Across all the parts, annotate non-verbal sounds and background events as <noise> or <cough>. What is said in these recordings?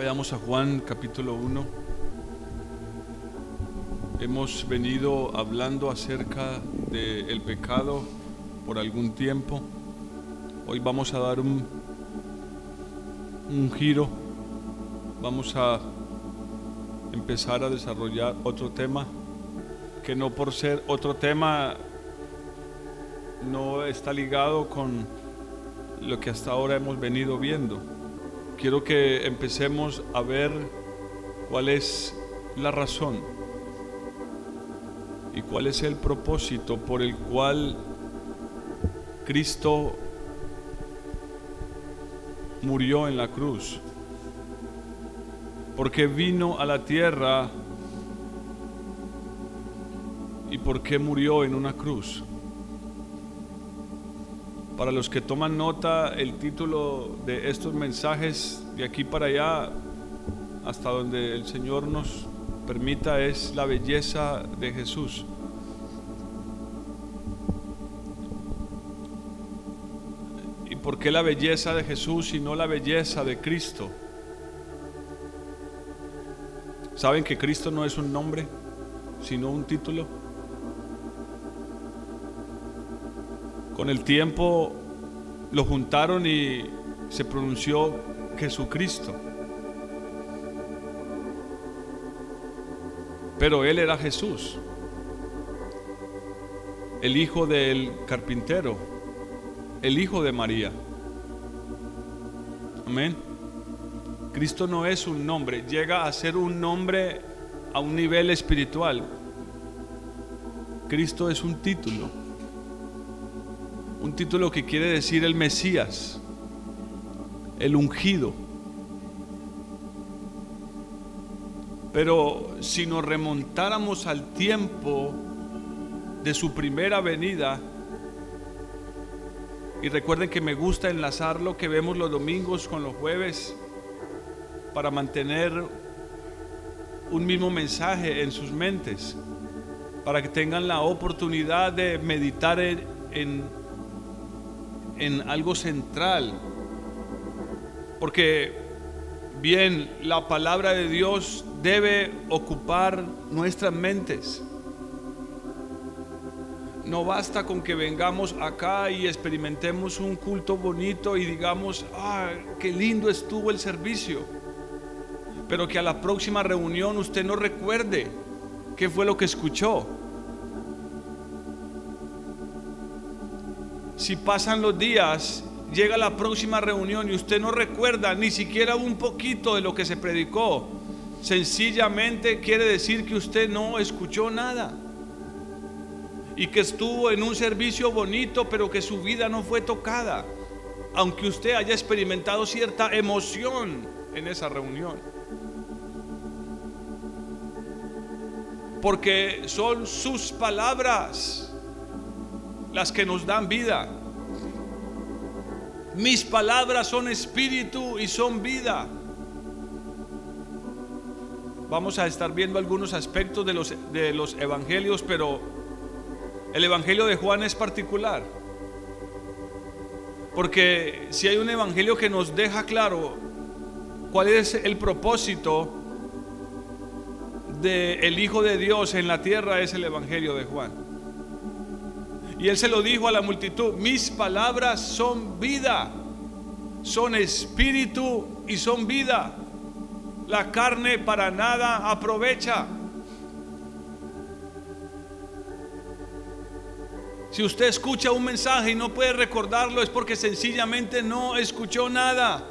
Vayamos a Juan capítulo 1. Hemos venido hablando acerca del pecado por algún tiempo. Hoy vamos a dar un, un giro. Vamos a empezar a desarrollar otro tema que no por ser otro tema no está ligado con lo que hasta ahora hemos venido viendo. Quiero que empecemos a ver cuál es la razón y cuál es el propósito por el cual Cristo murió en la cruz. Porque vino a la tierra y por qué murió en una cruz. Para los que toman nota, el título de estos mensajes de aquí para allá, hasta donde el Señor nos permita, es la belleza de Jesús. ¿Y por qué la belleza de Jesús y no la belleza de Cristo? ¿Saben que Cristo no es un nombre, sino un título? Con el tiempo lo juntaron y se pronunció Jesucristo. Pero él era Jesús, el hijo del carpintero, el hijo de María. Amén. Cristo no es un nombre, llega a ser un nombre a un nivel espiritual. Cristo es un título un título que quiere decir el Mesías, el ungido. Pero si nos remontáramos al tiempo de su primera venida, y recuerden que me gusta enlazar lo que vemos los domingos con los jueves para mantener un mismo mensaje en sus mentes, para que tengan la oportunidad de meditar en, en en algo central. Porque bien, la palabra de Dios debe ocupar nuestras mentes. No basta con que vengamos acá y experimentemos un culto bonito y digamos, ah, qué lindo estuvo el servicio. Pero que a la próxima reunión usted no recuerde qué fue lo que escuchó. Si pasan los días, llega la próxima reunión y usted no recuerda ni siquiera un poquito de lo que se predicó, sencillamente quiere decir que usted no escuchó nada. Y que estuvo en un servicio bonito, pero que su vida no fue tocada, aunque usted haya experimentado cierta emoción en esa reunión. Porque son sus palabras las que nos dan vida. Mis palabras son espíritu y son vida. Vamos a estar viendo algunos aspectos de los, de los evangelios, pero el evangelio de Juan es particular. Porque si hay un evangelio que nos deja claro cuál es el propósito del el Hijo de Dios en la tierra, es el evangelio de Juan. Y él se lo dijo a la multitud, mis palabras son vida, son espíritu y son vida. La carne para nada aprovecha. Si usted escucha un mensaje y no puede recordarlo es porque sencillamente no escuchó nada.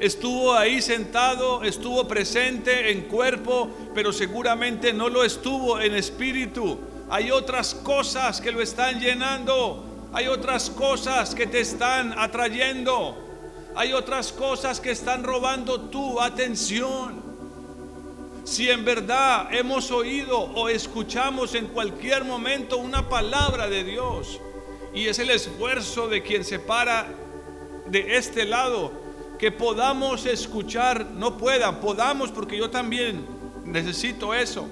Estuvo ahí sentado, estuvo presente en cuerpo, pero seguramente no lo estuvo en espíritu. Hay otras cosas que lo están llenando. Hay otras cosas que te están atrayendo. Hay otras cosas que están robando tu atención. Si en verdad hemos oído o escuchamos en cualquier momento una palabra de Dios y es el esfuerzo de quien se para de este lado, que podamos escuchar, no puedan, podamos porque yo también necesito eso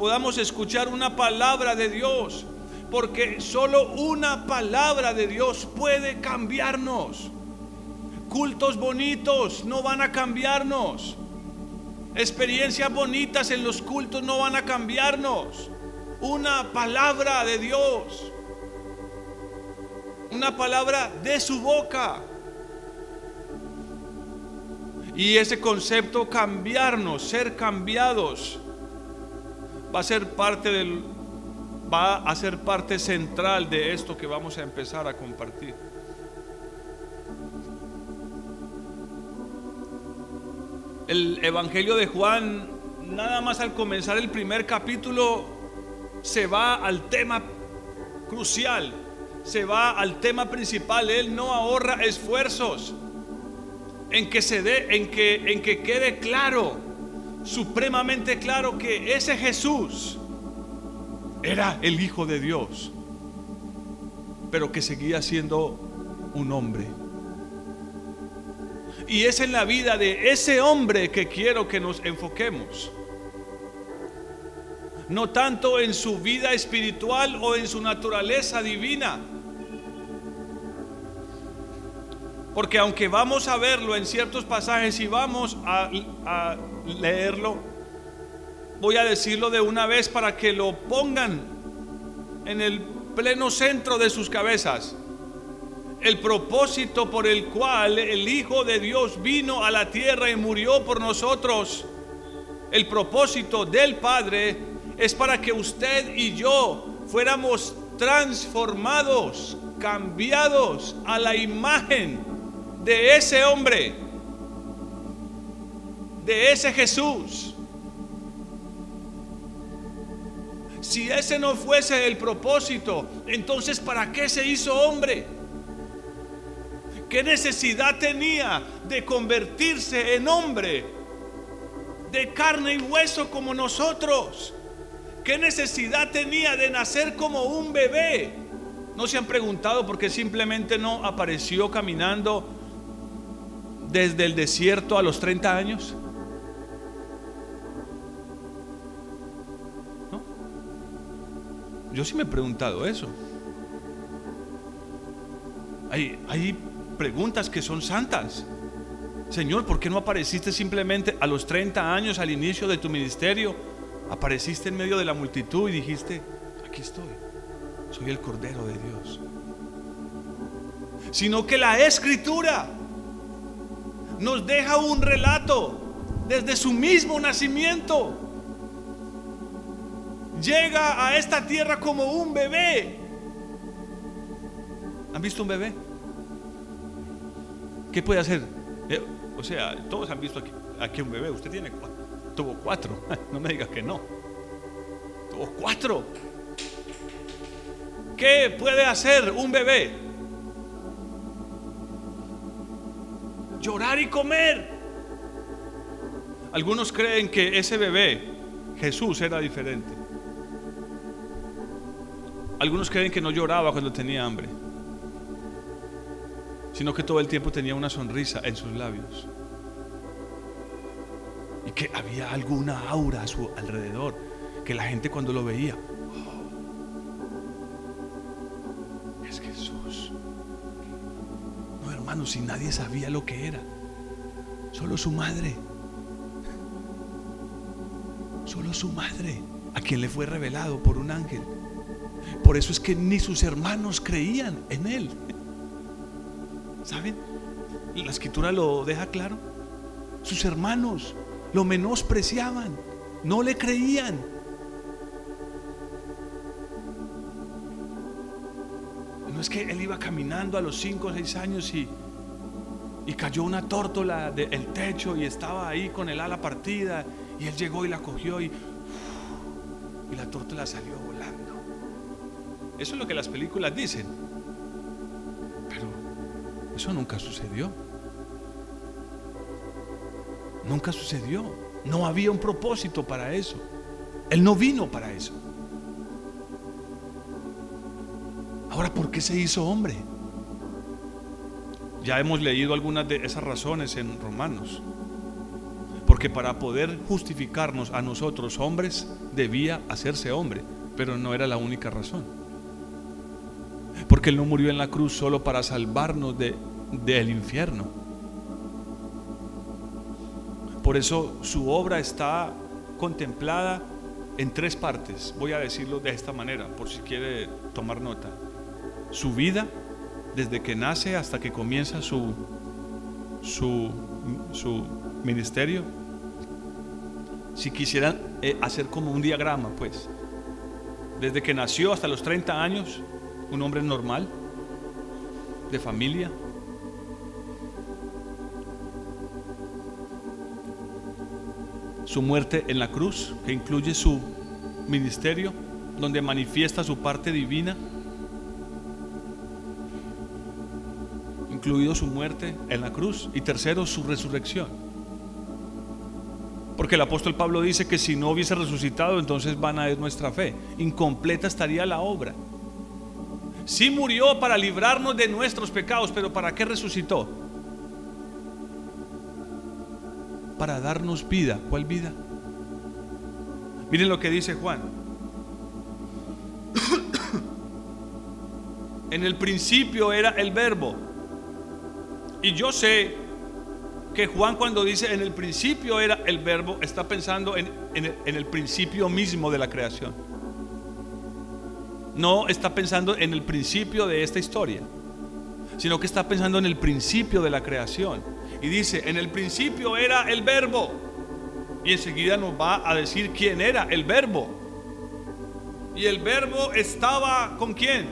podamos escuchar una palabra de Dios, porque solo una palabra de Dios puede cambiarnos. Cultos bonitos no van a cambiarnos. Experiencias bonitas en los cultos no van a cambiarnos. Una palabra de Dios. Una palabra de su boca. Y ese concepto cambiarnos, ser cambiados, va a ser parte del va a ser parte central de esto que vamos a empezar a compartir. El Evangelio de Juan, nada más al comenzar el primer capítulo, se va al tema crucial, se va al tema principal. Él no ahorra esfuerzos en que se dé, en que, en que quede claro, supremamente claro que ese Jesús era el Hijo de Dios, pero que seguía siendo un hombre. Y es en la vida de ese hombre que quiero que nos enfoquemos. No tanto en su vida espiritual o en su naturaleza divina. Porque aunque vamos a verlo en ciertos pasajes y vamos a, leerlo, voy a decirlo de una vez para que lo pongan en el pleno centro de sus cabezas. El propósito por el cual el Hijo de Dios vino a la tierra y murió por nosotros, el propósito del Padre es para que usted y yo fuéramos transformados, cambiados a la imagen de ese hombre, de ese Jesús Si ese no fuese el propósito, entonces ¿para qué se hizo hombre? ¿Qué necesidad tenía de convertirse en hombre? De carne y hueso como nosotros. ¿Qué necesidad tenía de nacer como un bebé? ¿No se han preguntado por qué simplemente no apareció caminando desde el desierto a los 30 años? Yo sí me he preguntado eso. Hay, preguntas que son santas. Señor, ¿por qué no apareciste simplemente a los 30 años al inicio de tu ministerio? Apareciste en medio de la multitud y dijiste, aquí estoy, soy el Cordero de Dios. Sino que la escritura nos deja un relato desde su mismo nacimiento llega a esta tierra como un bebé. ¿Han visto un bebé? ¿Qué puede hacer? Eh, o sea, todos han visto aquí, un bebé. Usted tiene. Tuvo cuatro. <laughs> No me diga que no. Tuvo cuatro. ¿Qué puede hacer un bebé? Llorar y comer. Algunos creen que ese bebé, Jesús, era diferente. Algunos creen que no lloraba cuando tenía hambre, sino que todo el tiempo tenía una sonrisa en sus labios. Y que había alguna aura a su alrededor, que la gente cuando lo veía, oh, es Jesús. No, hermanos, si nadie sabía lo que era, solo su madre, solo su madre, a quien le fue revelado por un ángel. Por eso es que ni sus hermanos creían en él. ¿Saben? La escritura lo deja claro. Sus hermanos lo menospreciaban, no le creían. No es que él iba caminando a los 5 o 6 años y, y cayó una tórtola del techo y estaba ahí con el ala partida y él llegó y la cogió y, y la tórtola salió. Eso es lo que las películas dicen. Pero eso nunca sucedió. Nunca sucedió. No había un propósito para eso. Él no vino para eso. Ahora, ¿por qué se hizo hombre? Ya hemos leído algunas de esas razones en Romanos. Porque para poder justificarnos a nosotros hombres, debía hacerse hombre, pero no era la única razón. Porque Él no murió en la cruz solo para salvarnos del infierno. Por eso su obra está contemplada en tres partes. Voy a decirlo de esta manera, por si quiere tomar nota. Su vida, desde que nace hasta que comienza su, su, su ministerio. Si quisieran eh, hacer como un diagrama, pues. Desde que nació hasta los 30 años, un hombre normal, de familia, su muerte en la cruz, que incluye su ministerio, donde manifiesta su parte divina, incluido su muerte en la cruz, y tercero, su resurrección. Porque el apóstol Pablo dice que si no hubiese resucitado, entonces van a es nuestra fe. Incompleta estaría la obra. Sí murió para librarnos de nuestros pecados, pero ¿para qué resucitó? para darnos vida. ¿Cuál vida? Miren lo que dice Juan. <coughs> en el principio era el verbo. Y yo sé que Juan cuando dice en el principio era el verbo, está pensando en, el, en, el, principio mismo de la creación. No está pensando en el principio de esta historia, sino que está pensando en el principio de la creación. Y dice, en el principio era el verbo. Y enseguida nos va a decir quién era el verbo. Y el verbo estaba con quién?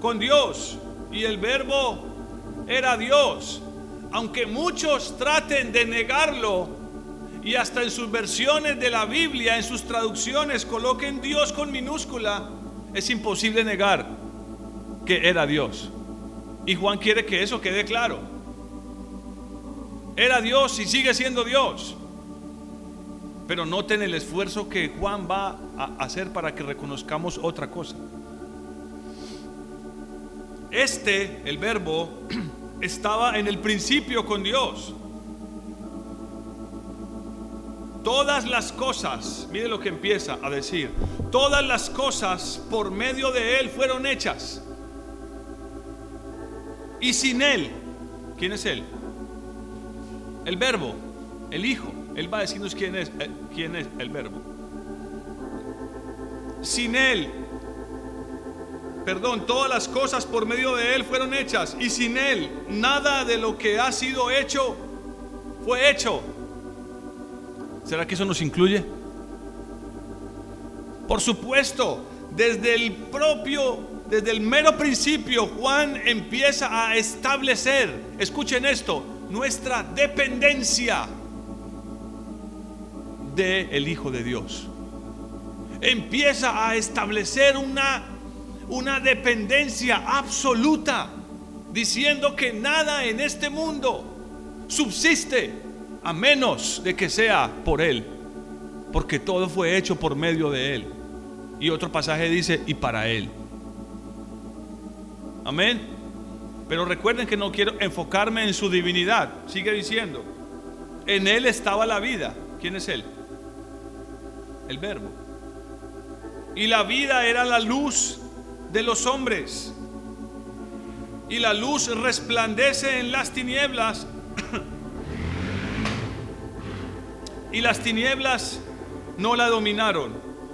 Con Dios. Y el verbo era Dios. Aunque muchos traten de negarlo y hasta en sus versiones de la Biblia, en sus traducciones, coloquen Dios con minúscula, es imposible negar que era Dios. Y Juan quiere que eso quede claro. Era Dios y sigue siendo Dios. Pero noten el esfuerzo que Juan va a hacer para que reconozcamos otra cosa. Este, el verbo, <clears throat> estaba en el principio con Dios. Todas las cosas, mire lo que empieza a decir, todas las cosas por medio de Él fueron hechas. Y sin Él, ¿quién es Él? El verbo, el Hijo. Él va a decirnos quién es, eh, quién es el verbo. Sin Él, perdón, todas las cosas por medio de Él fueron hechas. Y sin Él, nada de lo que ha sido hecho fue hecho. ¿Será que eso nos incluye? Por supuesto, desde el propio, desde el mero principio, Juan empieza a establecer, escuchen esto, nuestra dependencia del el Hijo de Dios. Empieza a establecer una, una dependencia absoluta, diciendo que nada en este mundo subsiste a menos de que sea por Él, porque todo fue hecho por medio de Él. Y otro pasaje dice, y para Él. Amén. Pero recuerden que no quiero enfocarme en su divinidad. Sigue diciendo, en Él estaba la vida. ¿Quién es Él? El verbo. Y la vida era la luz de los hombres. Y la luz resplandece en las tinieblas. <coughs> y las tinieblas no la dominaron.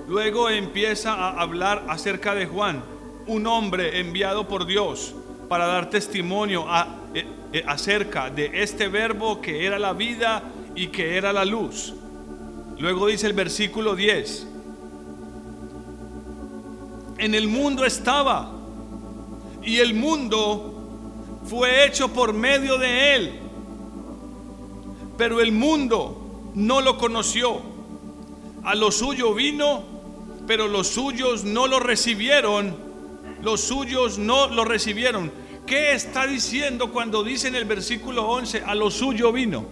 Luego empieza a hablar acerca de Juan, un hombre enviado por Dios para dar testimonio eh, eh, acerca de este verbo que era la vida y que era la luz. Luego dice el versículo 10, en el mundo estaba y el mundo fue hecho por medio de él, pero el mundo no lo conoció. A lo suyo vino, pero los suyos no lo recibieron los suyos no lo recibieron. ¿Qué está diciendo cuando dice en el versículo 11, a lo suyo vino?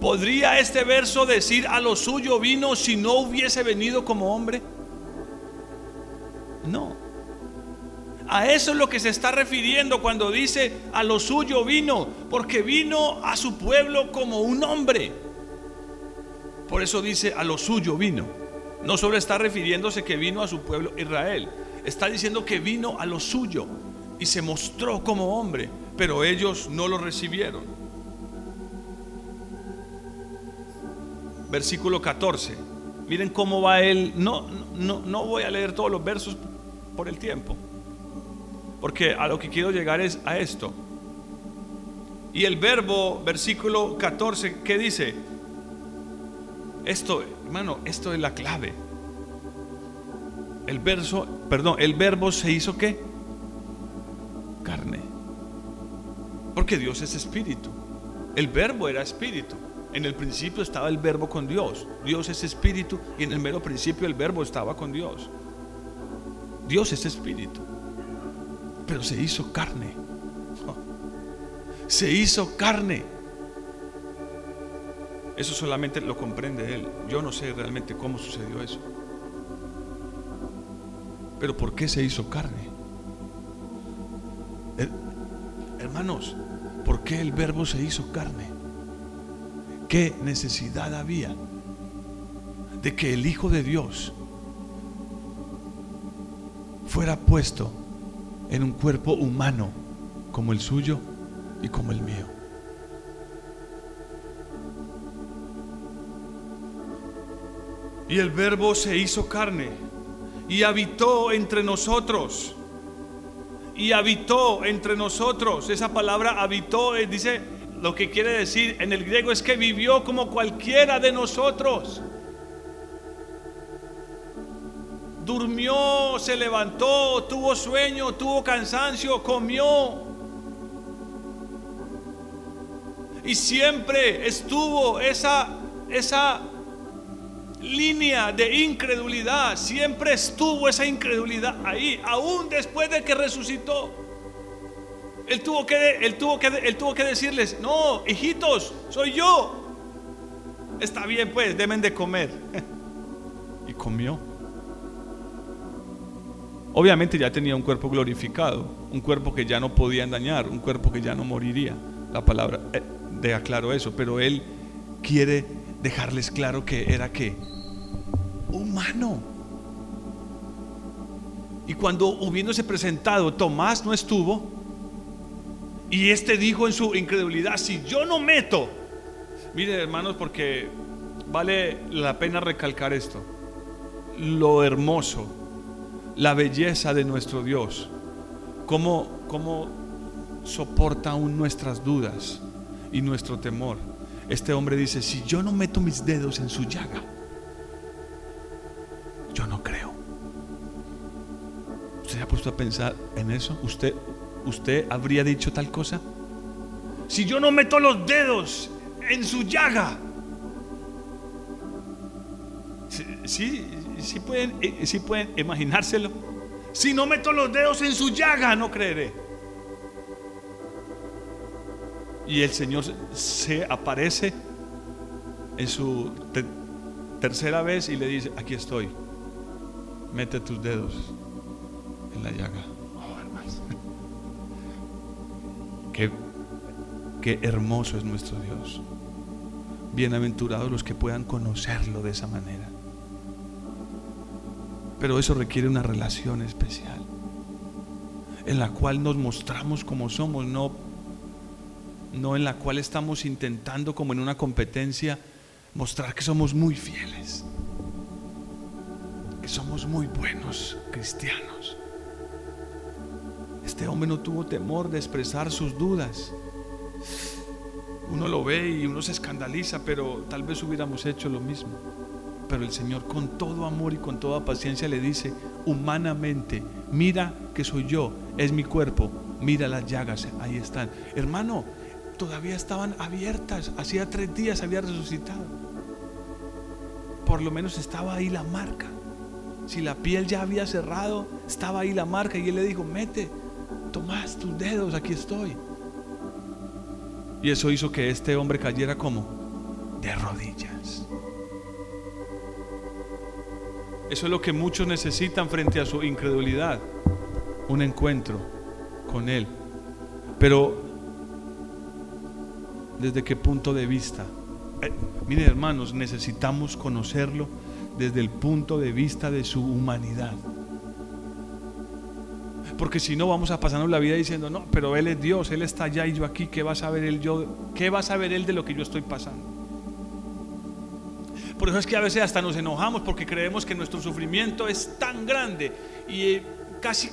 ¿Podría este verso decir a lo suyo vino si no hubiese venido como hombre? No. A eso es lo que se está refiriendo cuando dice a lo suyo vino, porque vino a su pueblo como un hombre. Por eso dice a lo suyo vino. No solo está refiriéndose que vino a su pueblo Israel, está diciendo que vino a lo suyo y se mostró como hombre, pero ellos no lo recibieron. versículo 14. Miren cómo va él. No, no, no voy a leer todos los versos por el tiempo. Porque a lo que quiero llegar es a esto. Y el verbo, versículo 14, ¿qué dice? Esto, hermano, esto es la clave. El verso, perdón, el verbo se hizo qué? Carne. Porque Dios es espíritu. El verbo era espíritu. En el principio estaba el verbo con Dios. Dios es espíritu y en el mero principio el verbo estaba con Dios. Dios es espíritu. Pero se hizo carne. Se hizo carne. Eso solamente lo comprende Él. Yo no sé realmente cómo sucedió eso. Pero ¿por qué se hizo carne? hermanos, ¿por qué el verbo se hizo carne? ¿Qué necesidad había de que el Hijo de Dios fuera puesto en un cuerpo humano como el suyo y como el mío? Y el verbo se hizo carne y habitó entre nosotros. Y habitó entre nosotros. Esa palabra habitó eh, dice lo que quiere decir en el griego es que vivió como cualquiera de nosotros. Durmió, se levantó, tuvo sueño, tuvo cansancio, comió. Y siempre estuvo esa esa línea de incredulidad. Siempre estuvo esa incredulidad ahí, aún después de que resucitó. Él tuvo que, él tuvo que, él tuvo que decirles, no, hijitos, soy yo. Está bien, pues, deben de comer. <laughs> y comió. Obviamente ya tenía un cuerpo glorificado, un cuerpo que ya no podía dañar, un cuerpo que ya no moriría. La palabra eh, deja claro eso, pero él quiere dejarles claro que era que humano. Y cuando hubiéndose presentado, Tomás no estuvo. Y este dijo en su incredulidad, si yo no meto, mire hermanos, porque vale la pena recalcar esto, lo hermoso, la belleza de nuestro Dios, cómo, cómo soporta aún nuestras dudas y nuestro temor. Este hombre dice, si yo no meto mis dedos en su llaga, yo no creo. ¿Usted se ha puesto a pensar en eso? ¿Usted, usted habría dicho tal cosa? Si yo no meto los dedos en su llaga. Sí, sí, pueden, eh, sí pueden imaginárselo. Si no meto los dedos en su llaga, no creeré. Y el Señor se aparece en su tercera vez y le dice, aquí estoy, mete tus dedos en la llaga. Oh, hermanos. <laughs> Qué, qué hermoso es nuestro Dios. Bienaventurados los que puedan conocerlo de esa manera. Pero eso requiere una relación especial en la cual nos mostramos como somos, no no en la cual estamos intentando como en una competencia mostrar que somos muy fieles, que somos muy buenos cristianos. Este hombre no tuvo temor de expresar sus dudas. Uno lo ve y uno se escandaliza, pero tal vez hubiéramos hecho lo mismo. Pero el Señor con todo amor y con toda paciencia le dice, humanamente, mira que soy yo, es mi cuerpo, mira las llagas, ahí están. Hermano, todavía estaban abiertas. Hacía tres días había resucitado. Por lo menos estaba ahí la marca. Si la piel ya había cerrado, estaba ahí la marca. Y él le dijo, mete, tomás tus dedos, aquí estoy. Y eso hizo que este hombre cayera como de rodillas. Eso es lo que muchos necesitan frente a su incredulidad. Un encuentro con Él. Pero ¿Desde qué punto de vista? Eh, mire hermanos, necesitamos conocerlo desde el punto de vista de su humanidad. Porque si no vamos a pasarnos la vida diciendo, no, pero Él es Dios, Él está allá y yo aquí, ¿qué va a saber Él yo? ¿Qué va a saber Él de lo que yo estoy pasando? Por eso es que a veces hasta nos enojamos porque creemos que nuestro sufrimiento es tan grande y eh, casi,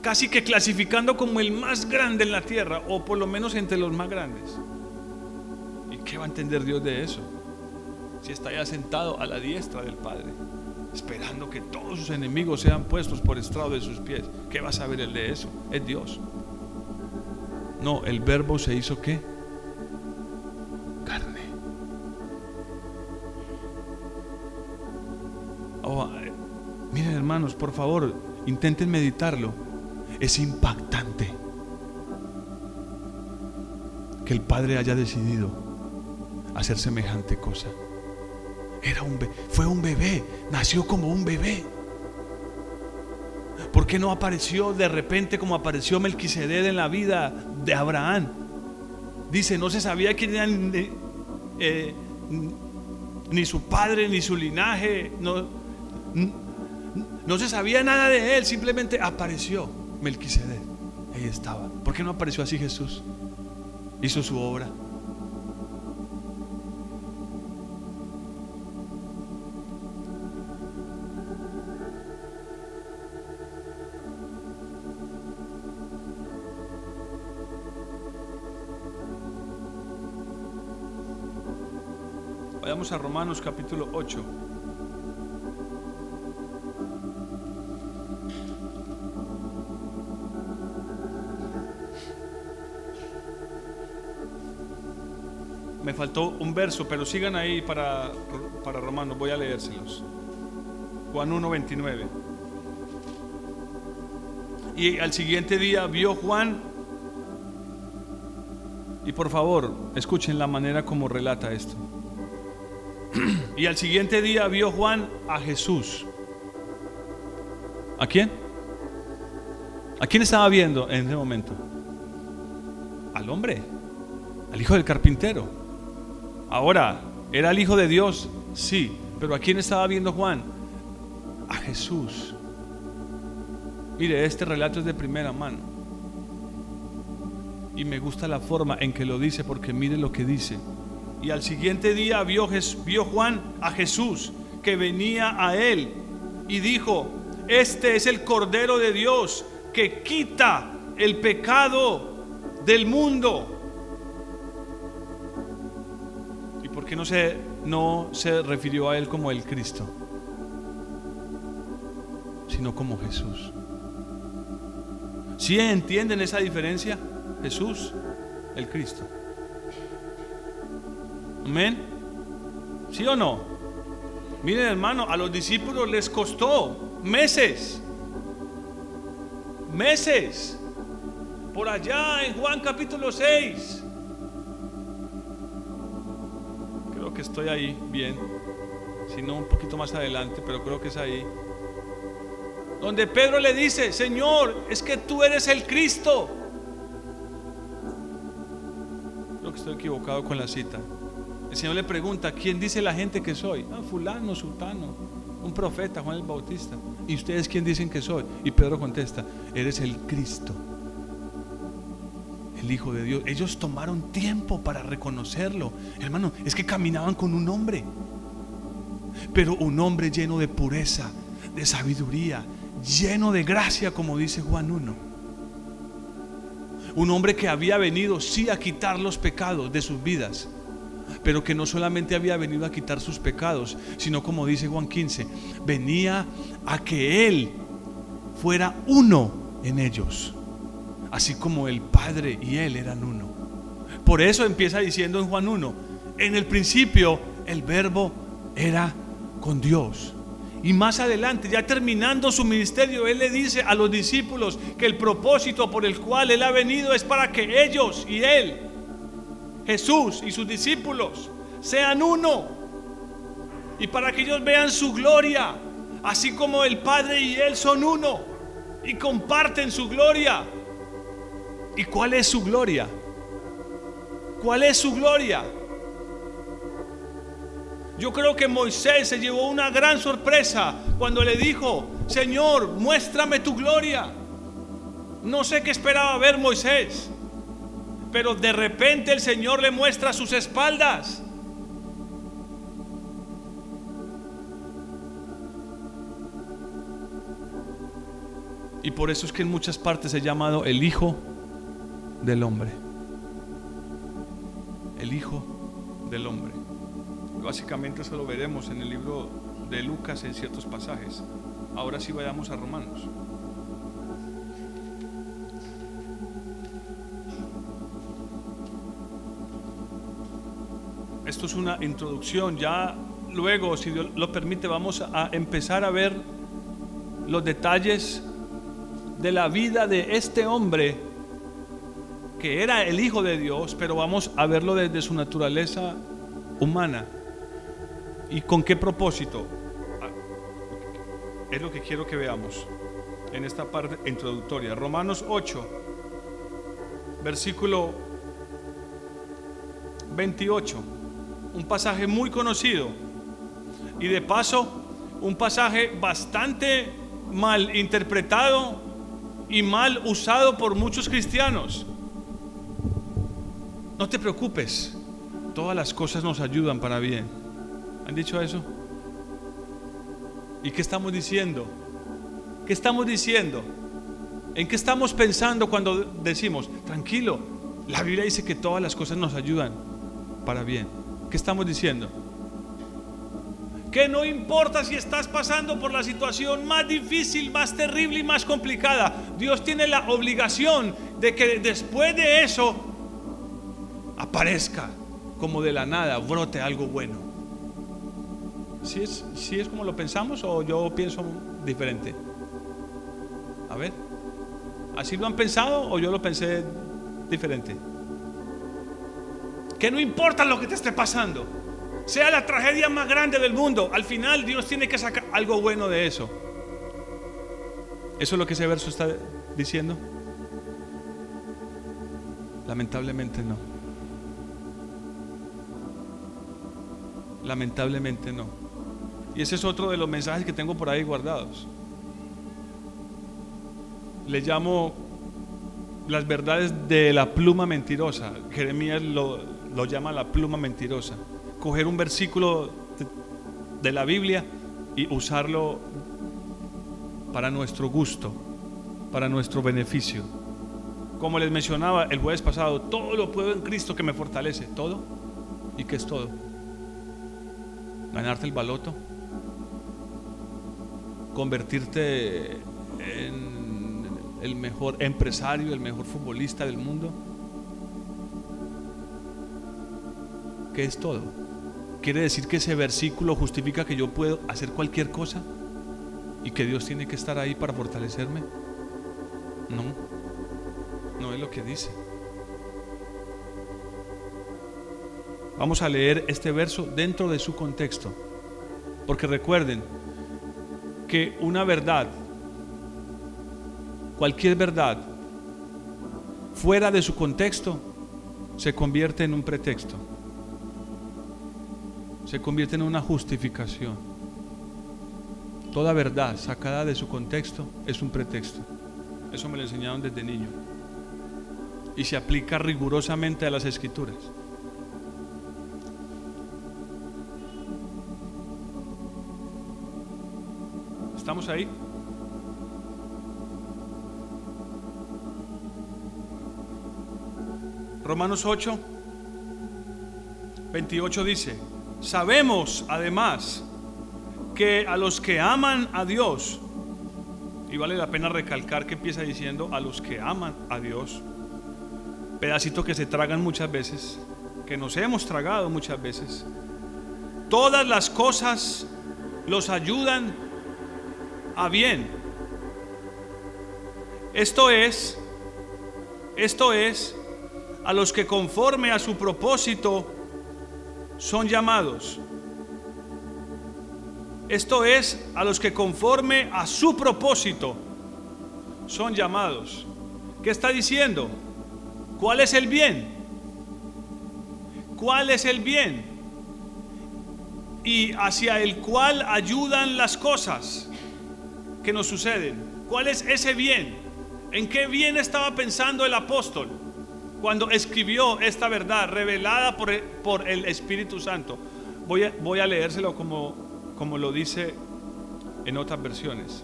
casi que clasificando como el más grande en la tierra o por lo menos entre los más grandes. ¿Y qué va a entender Dios de eso? Si está ya sentado a la diestra del Padre, esperando que todos sus enemigos sean puestos por estrado de sus pies. ¿Qué va a saber él de eso? Es Dios. No, el verbo se hizo qué? Oh, miren hermanos, por favor, intenten meditarlo. Es impactante que el Padre haya decidido hacer semejante cosa. Era un fue un bebé, nació como un bebé. ¿Por qué no apareció de repente como apareció Melquisedec en la vida de Abraham? Dice, no se sabía quién era ni, eh, ni su padre, ni su linaje, no, no se sabía nada de él, simplemente apareció Melquisedec. Ahí estaba. ¿Por qué no apareció así Jesús? Hizo su obra. Vayamos a Romanos capítulo 8. Faltó un verso, pero sigan ahí para, para Romanos, voy a leérselos. Juan 1.29. Y al siguiente día vio Juan, y por favor, escuchen la manera como relata esto. Y al siguiente día vio Juan a Jesús. ¿A quién? ¿A quién estaba viendo en ese momento? Al hombre, al hijo del carpintero. Ahora, ¿era el hijo de Dios? Sí, pero ¿a quién estaba viendo Juan? A Jesús. Mire, este relato es de primera mano. Y me gusta la forma en que lo dice porque mire lo que dice. Y al siguiente día vio, vio Juan a Jesús que venía a él y dijo, este es el Cordero de Dios que quita el pecado del mundo. Qué no se, no se refirió a él como el Cristo? Sino como Jesús. ¿Sí entienden esa diferencia? Jesús, el Cristo. Amén. ¿Sí o no? Miren hermano, a los discípulos les costó meses. Meses. Por allá en Juan capítulo 6. Que estoy ahí bien. Si no, un poquito más adelante, pero creo que es ahí. Donde Pedro le dice, Señor, es que tú eres el Cristo. Creo que estoy equivocado con la cita. El Señor le pregunta, ¿quién dice la gente que soy? Ah, fulano, sultano, un profeta, Juan el Bautista. ¿Y ustedes quién dicen que soy? Y Pedro contesta, eres el Cristo, el Hijo de Dios. Ellos tomaron tiempo para reconocerlo. Hermano, es que caminaban con un hombre, pero un hombre lleno de pureza, de sabiduría, lleno de gracia, como dice Juan 1. Un hombre que había venido sí a quitar los pecados de sus vidas pero que no solamente había venido a quitar sus pecados, sino como dice Juan 15, venía a que Él fuera uno en ellos, así como el Padre y Él eran uno. Por eso empieza diciendo en Juan 1, en el principio el verbo era con Dios. Y más adelante, ya terminando su ministerio, Él le dice a los discípulos que el propósito por el cual Él ha venido es para que ellos y Él Jesús y sus discípulos sean uno y para que ellos vean su gloria, así como el Padre y Él son uno y comparten su gloria. ¿Y cuál es su gloria? ¿Cuál es su gloria? Yo creo que Moisés se llevó una gran sorpresa cuando le dijo, Señor, muéstrame tu gloria. No sé qué esperaba ver Moisés, pero de repente el Señor le muestra sus espaldas. Y por eso es que en muchas partes he llamado el Hijo del Hombre. El Hijo del Hombre. Básicamente eso lo veremos en el libro de Lucas en ciertos pasajes. Ahora sí vayamos a Romanos. Esto es una introducción. Ya luego, si Dios lo permite, vamos a empezar a ver los detalles de la vida de este hombre que era el Hijo de Dios, pero vamos a verlo desde su naturaleza humana. ¿Y con qué propósito? Ah, es lo que quiero que veamos en esta parte introductoria. Romanos 8, versículo 28. Un pasaje muy conocido. Y de paso, un pasaje bastante mal interpretado y mal usado por muchos cristianos. No te preocupes, todas las cosas nos ayudan para bien. ¿Han dicho eso? ¿Y qué estamos diciendo? ¿Qué estamos diciendo? ¿En qué estamos pensando cuando decimos, tranquilo, la Biblia dice que todas las cosas nos ayudan para bien? ¿Qué estamos diciendo? que no importa si estás pasando por la situación más difícil, más terrible y más complicada, Dios tiene la obligación de que después de eso aparezca como de la nada, brote algo bueno. ¿Si es, es como lo pensamos o yo pienso diferente? A ver, ¿así lo han pensado o yo lo pensé diferente? Que no importa lo que te esté pasando sea la tragedia más grande del mundo, al final Dios tiene que sacar algo bueno de eso. ¿Eso es lo que ese verso está diciendo? Lamentablemente no. Lamentablemente no. Y ese es otro de los mensajes que tengo por ahí guardados. Le llamo las verdades de la pluma mentirosa. Jeremías lo, lo llama la pluma mentirosa coger un versículo de, la Biblia y usarlo para nuestro gusto, para nuestro beneficio. Como les mencionaba el jueves pasado, todo lo puedo en Cristo que me fortalece. ¿Todo? ¿Y qué es todo? Ganarte el baloto, convertirte en el mejor empresario, el mejor futbolista del mundo. ¿Qué es todo? ¿Quiere decir que ese versículo justifica que yo puedo hacer cualquier cosa y que Dios tiene que estar ahí para fortalecerme? No, no es lo que dice. Vamos a leer este verso dentro de su contexto, porque recuerden que una verdad, cualquier verdad, fuera de su contexto, se convierte en un pretexto se convierte en una justificación. Toda verdad sacada de su contexto es un pretexto. Eso me lo enseñaron desde niño. Y se aplica rigurosamente a las escrituras. ¿Estamos ahí? Romanos 8, 28 dice, Sabemos además que a los que aman a Dios, y vale la pena recalcar que empieza diciendo a los que aman a Dios, pedacito que se tragan muchas veces, que nos hemos tragado muchas veces, todas las cosas los ayudan a bien. Esto es, esto es, a los que conforme a su propósito son llamados. Esto es a los que conforme a su propósito son llamados. ¿Qué está diciendo? ¿Cuál es el bien? ¿Cuál es el bien? Y hacia el cual ayudan las cosas que nos suceden? ¿Cuál es ese bien? ¿En qué bien estaba pensando el apóstol cuando escribió esta verdad revelada por el, Espíritu Santo? Voy a, voy a leérselo como, como lo dice en otras versiones.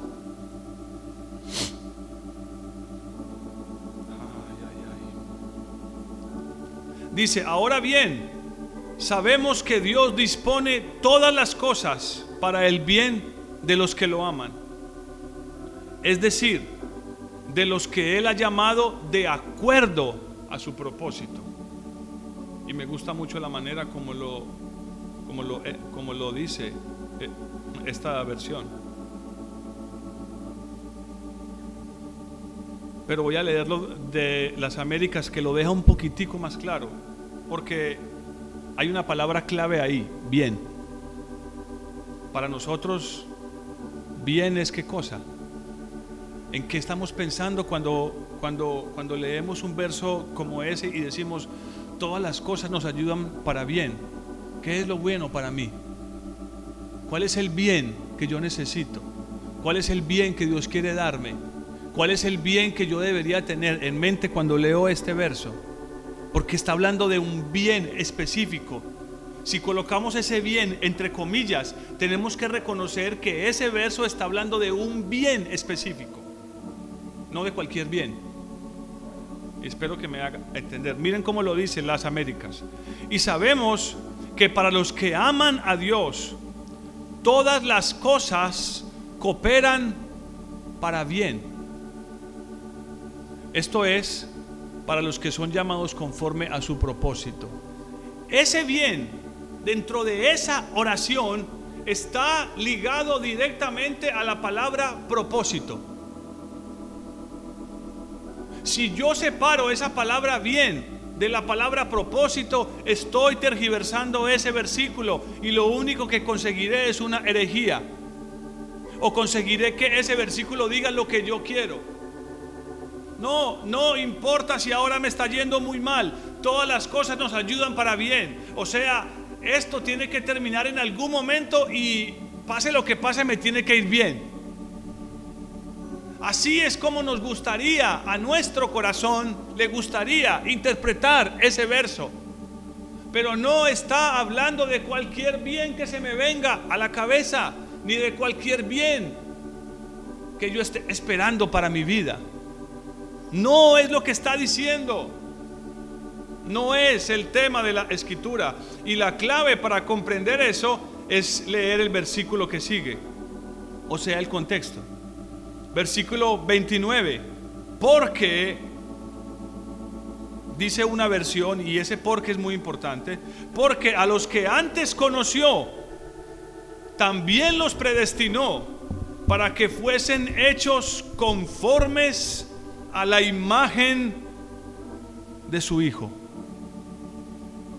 Dice, ahora bien, sabemos que Dios dispone todas las cosas para el bien de los que lo aman es decir, de los que Él ha llamado de acuerdo a su propósito. Y me gusta mucho la manera como lo, como lo, eh, como lo dice eh, esta versión. Pero voy a leerlo de las Américas que lo deja un poquitico más claro, porque hay una palabra clave ahí, bien. Para nosotros, bien es qué cosa. ¿En qué estamos pensando cuando, cuando, cuando leemos un verso como ese y decimos, todas las cosas nos ayudan para bien? ¿Qué es lo bueno para mí? ¿Cuál es el bien que yo necesito? ¿Cuál es el bien que Dios quiere darme? ¿Cuál es el bien que yo debería tener en mente cuando leo este verso? Porque está hablando de un bien específico. Si colocamos ese bien entre comillas, tenemos que reconocer que ese verso está hablando de un bien específico, no de cualquier bien. Espero que me haga entender. Miren cómo lo dicen las Américas. Y sabemos que para los que aman a Dios, todas las cosas cooperan para bien. Esto es para los que son llamados conforme a su propósito. Ese bien dentro de esa oración está ligado directamente a la palabra propósito. Si yo separo esa palabra bien de la palabra propósito, estoy tergiversando ese versículo y lo único que conseguiré es una herejía. O conseguiré que ese versículo diga lo que yo quiero. No, no importa si ahora me está yendo muy mal. Todas las cosas nos ayudan para bien. O sea, esto tiene que terminar en algún momento y pase lo que pase, me tiene que ir bien. Así es como nos gustaría, a nuestro corazón le gustaría interpretar ese verso. Pero no está hablando de cualquier bien que se me venga a la cabeza, ni de cualquier bien que yo esté esperando para mi vida. No es lo que está diciendo. No es el tema de la escritura. Y la clave para comprender eso es leer el versículo que sigue. O sea, el contexto versículo 29, porque, dice una versión, y ese porque es muy importante, porque a los que antes conoció, también los predestinó para que fuesen hechos conformes a la imagen de su Hijo,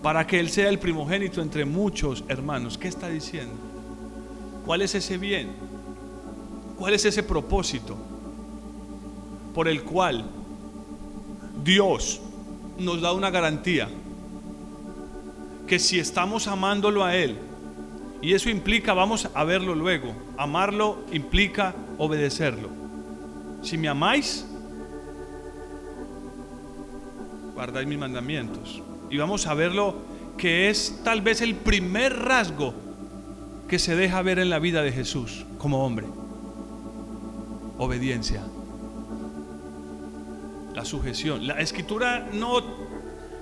para que Él sea el primogénito entre muchos hermanos. ¿Qué está diciendo? ¿Cuál es ese bien? ¿Cuál es ese propósito por el cual Dios nos da una garantía? Que si estamos amándolo a Él, y eso implica, vamos a verlo luego, amarlo implica obedecerlo. Si me amáis, guardáis mis mandamientos. Y vamos a verlo que es tal vez el primer rasgo que se deja ver en la vida de Jesús como hombre obediencia. La sujeción. La escritura no,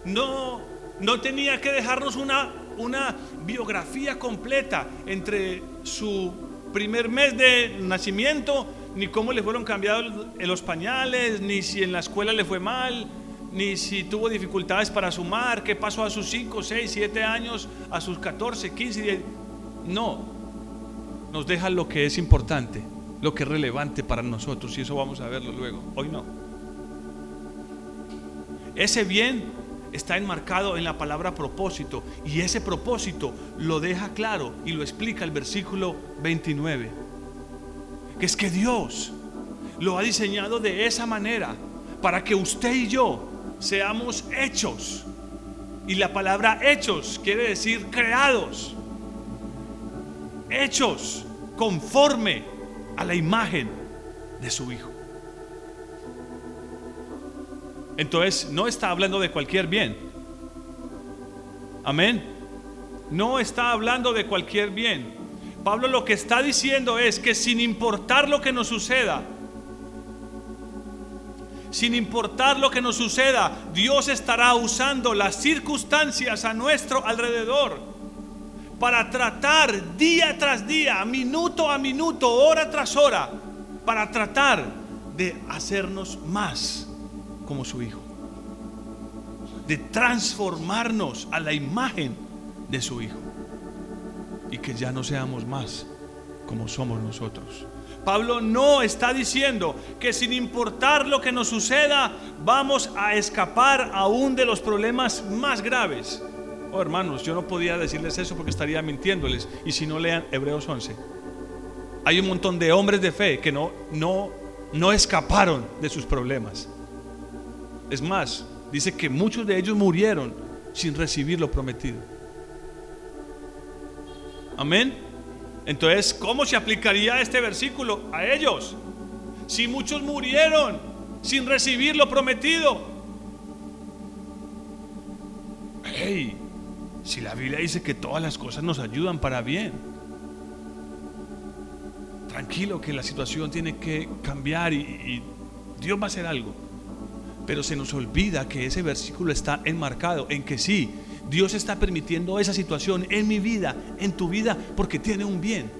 no, no tenía que dejarnos una, una biografía completa entre su primer mes de nacimiento, ni cómo le fueron cambiados los pañales, ni si en la escuela le fue mal, ni si tuvo dificultades para sumar, qué pasó a sus 5, 6, 7 años, a sus 14, 15, 10. No, nos deja lo que es importante lo que es relevante para nosotros y eso vamos a verlo luego. Hoy no. Ese bien está enmarcado en la palabra propósito y ese propósito lo deja claro y lo explica el versículo 29. Que es que Dios lo ha diseñado de esa manera para que usted y yo seamos hechos. Y la palabra hechos quiere decir creados. Hechos conforme a la imagen de su Hijo. Entonces, no está hablando de cualquier bien. Amén. No está hablando de cualquier bien. Pablo lo que está diciendo es que sin importar lo que nos suceda, sin importar lo que nos suceda, Dios estará usando las circunstancias a nuestro alrededor para tratar día tras día, minuto a minuto, hora tras hora, para tratar de hacernos más como su Hijo, de transformarnos a la imagen de su Hijo y que ya no seamos más como somos nosotros. Pablo no está diciendo que sin importar lo que nos suceda, vamos a escapar aún de los problemas más graves. Oh hermanos, yo no podía decirles eso porque estaría mintiéndoles. Y si no lean Hebreos 11. Hay un montón de hombres de fe que no, no, no escaparon de sus problemas. Es más, dice que muchos de ellos murieron sin recibir lo prometido. Amén. Entonces, ¿cómo se aplicaría este versículo a ellos? Si muchos murieron sin recibir lo prometido. Hey, si la Biblia dice que todas las cosas nos ayudan para bien. Tranquilo que la situación tiene que cambiar y, Dios va a hacer algo. Pero se nos olvida que ese versículo está enmarcado en que sí, Dios está permitiendo esa situación en mi vida, en tu vida, porque tiene un bien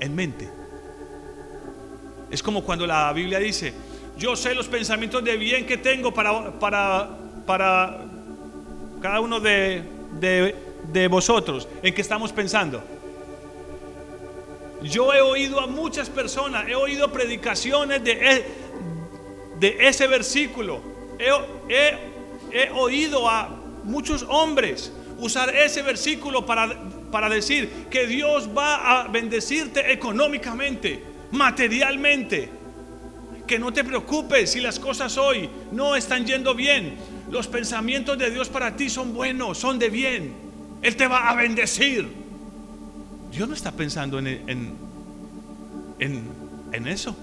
en mente. Es como cuando la Biblia dice, yo sé los pensamientos de bien que tengo para, para, para cada uno de, de, vosotros, en que estamos pensando. Yo he oído a muchas personas, he oído predicaciones de, e, de ese versículo. He, he oído a muchos hombres usar ese versículo para, para decir que Dios va a bendecirte económicamente, materialmente. Que no te preocupes si las cosas hoy no están yendo bien. Los pensamientos de Dios para ti son buenos, son de bien. Él te va a bendecir. Dios no está pensando en, en, en, en eso.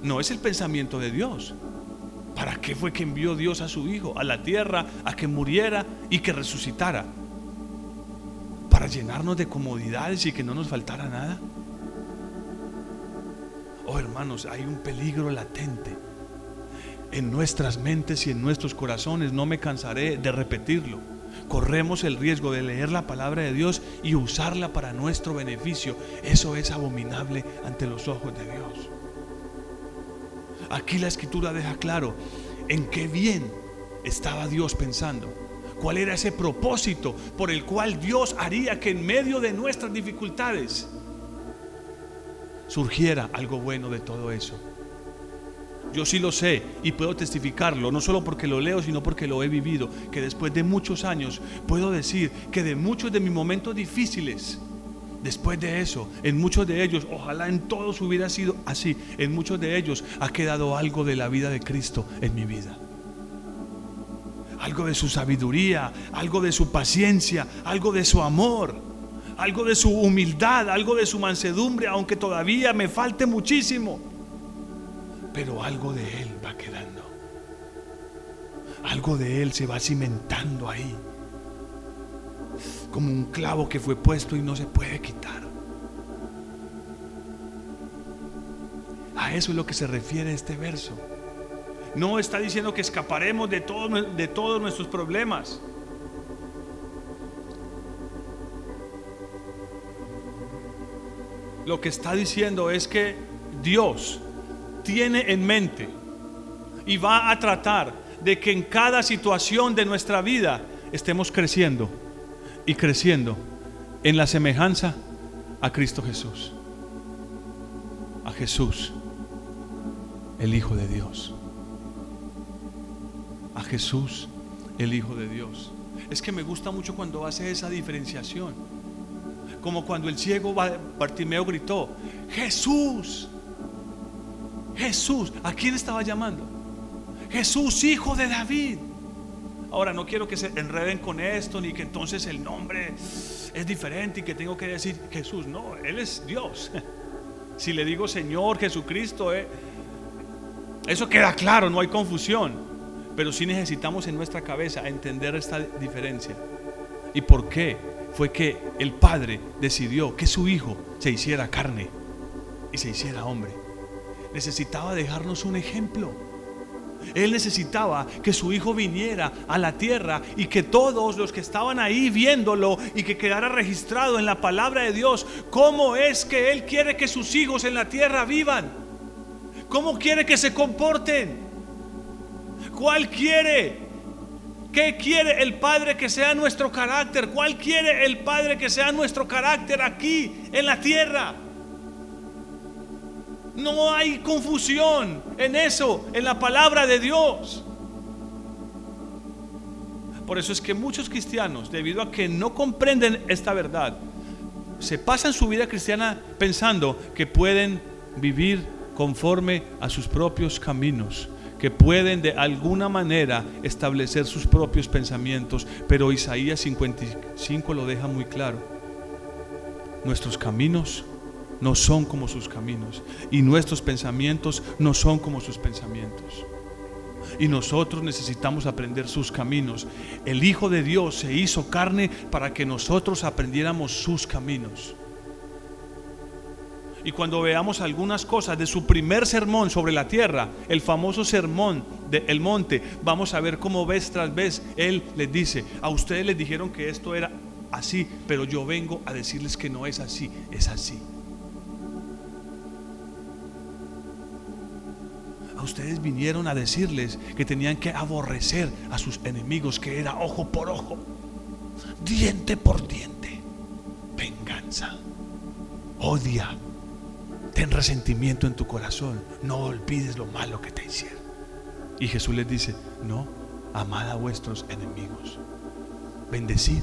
No es el pensamiento de Dios. ¿Para qué fue que envió Dios a su Hijo a la tierra a que muriera y que resucitara? ¿Para llenarnos de comodidades y que no nos faltara nada? Oh hermanos, hay un peligro latente en nuestras mentes y en nuestros corazones. No me cansaré de repetirlo. Corremos el riesgo de leer la palabra de Dios y usarla para nuestro beneficio. Eso es abominable ante los ojos de Dios. Aquí la escritura deja claro en qué bien estaba Dios pensando. ¿Cuál era ese propósito por el cual Dios haría que en medio de nuestras dificultades surgiera algo bueno de todo eso? Yo sí lo sé y puedo testificarlo, no solo porque lo leo, sino porque lo he vivido, que después de muchos años puedo decir que de muchos de mis momentos difíciles, Después de eso, en muchos de ellos, ojalá en todos hubiera sido así, en muchos de ellos ha quedado algo de la vida de Cristo en mi vida. Algo de su sabiduría, algo de su paciencia, algo de su amor, algo de su humildad, algo de su mansedumbre, aunque todavía me falte muchísimo. Pero algo de Él va quedando. Algo de Él se va cimentando ahí como un clavo que fue puesto y no se puede quitar. A eso es lo que se refiere este verso. No está diciendo que escaparemos de, de todos nuestros problemas. Lo que está diciendo es que Dios tiene en mente y va a tratar de que en cada situación de nuestra vida estemos creciendo y creciendo en la semejanza a Cristo Jesús. A Jesús, el Hijo de Dios. A Jesús, el Hijo de Dios. Es que me gusta mucho cuando hace esa diferenciación. Como cuando el ciego Bartimeo gritó, Jesús, Jesús, ¿a quién estaba llamando? Jesús, hijo de David. Ahora, no quiero que se enreden con esto, ni que entonces el nombre es diferente y que tengo que decir Jesús. No, Él es Dios. <laughs> Si le digo Señor Jesucristo, eh, eso queda claro, no hay confusión. Pero sí necesitamos en nuestra cabeza entender esta diferencia. ¿Y por qué? Fue que el Padre decidió que su Hijo se hiciera carne y se hiciera hombre. Necesitaba dejarnos un ejemplo Él necesitaba que su hijo viniera a la tierra y que todos los que estaban ahí viéndolo y que quedara registrado en la palabra de Dios cómo es que Él quiere que sus hijos en la tierra vivan. ¿Cómo quiere que se comporten? ¿Cuál quiere? ¿Qué quiere el Padre que sea nuestro carácter? ¿Cuál quiere el Padre que sea nuestro carácter aquí en la tierra? No hay confusión en eso, en la palabra de Dios. Por eso es que muchos cristianos, debido a que no comprenden esta verdad, se pasan su vida cristiana pensando que pueden vivir conforme a sus propios caminos, que pueden de alguna manera establecer sus propios pensamientos, pero Isaías 55 lo deja muy claro. Nuestros caminos no son como sus caminos y nuestros pensamientos no son como sus pensamientos. Y nosotros necesitamos aprender sus caminos. El Hijo de Dios se hizo carne para que nosotros aprendiéramos sus caminos. Y cuando veamos algunas cosas de su primer sermón sobre la tierra, el famoso sermón del monte, vamos a ver cómo vez tras vez Él les dice, a ustedes les dijeron que esto era así, pero yo vengo a decirles que no es así, es así. Ustedes vinieron a decirles que tenían que aborrecer a sus enemigos, que era ojo por ojo, diente por diente, venganza, odia, ten resentimiento en tu corazón, no olvides lo malo que te hicieron. Y Jesús les dice, no, amad a vuestros enemigos, bendecid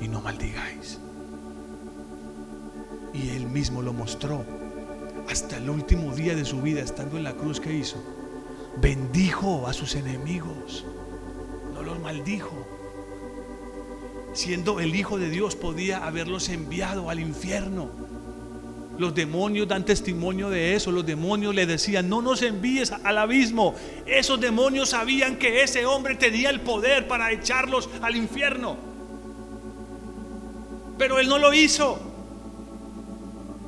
y no maldigáis. Y él mismo lo mostró hasta el último día de su vida, estando en la cruz que hizo, bendijo a sus enemigos, no los maldijo. Siendo el Hijo de Dios podía haberlos enviado al infierno. Los demonios dan testimonio de eso. Los demonios le decían, no nos envíes al abismo. Esos demonios sabían que ese hombre tenía el poder para echarlos al infierno. Pero él no lo hizo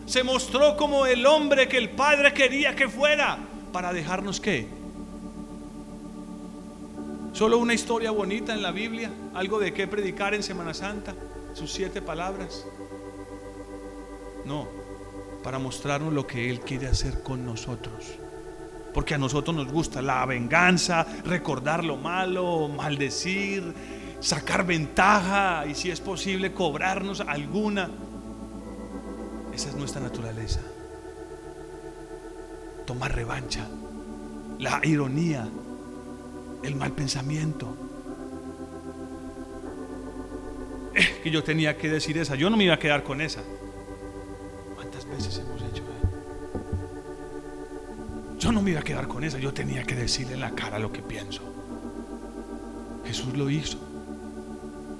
se mostró como el hombre que el Padre quería que fuera para dejarnos qué. Solo una historia bonita en la Biblia, algo de qué predicar en Semana Santa, sus siete palabras. No, para mostrarnos lo que Él quiere hacer con nosotros. Porque a nosotros nos gusta la venganza, recordar lo malo, maldecir, sacar ventaja y si es posible cobrarnos alguna. Esa es nuestra naturaleza. Tomar revancha, la ironía, el mal pensamiento. Que yo tenía que decir esa, yo no me iba a quedar con esa. ¿Cuántas veces hemos hecho? Yo no me iba a quedar con esa, yo tenía que decirle en la cara lo que pienso. Jesús lo hizo.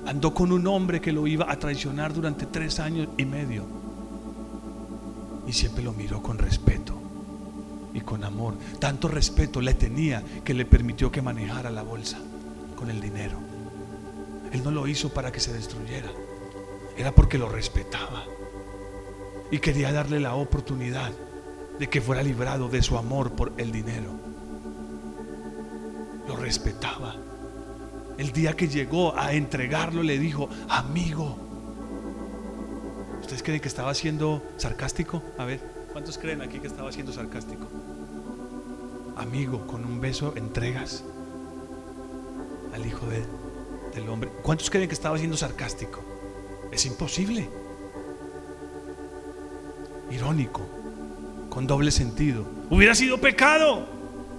Andó con un hombre que lo iba a traicionar durante tres años y medio y siempre lo miró con respeto y con amor. Tanto respeto le tenía que le permitió que manejara la bolsa con el dinero. Él no lo hizo para que se destruyera, era porque lo respetaba y quería darle la oportunidad de que fuera librado de su amor por el dinero. Lo respetaba. El día que llegó a entregarlo le dijo, amigo, ¿Ustedes creen que estaba siendo sarcástico? A ver, ¿cuántos creen aquí que estaba siendo sarcástico? Amigo, con un beso entregas al Hijo del Hombre. ¿Cuántos creen que estaba siendo sarcástico? Es imposible. Irónico, con doble sentido. Hubiera sido pecado,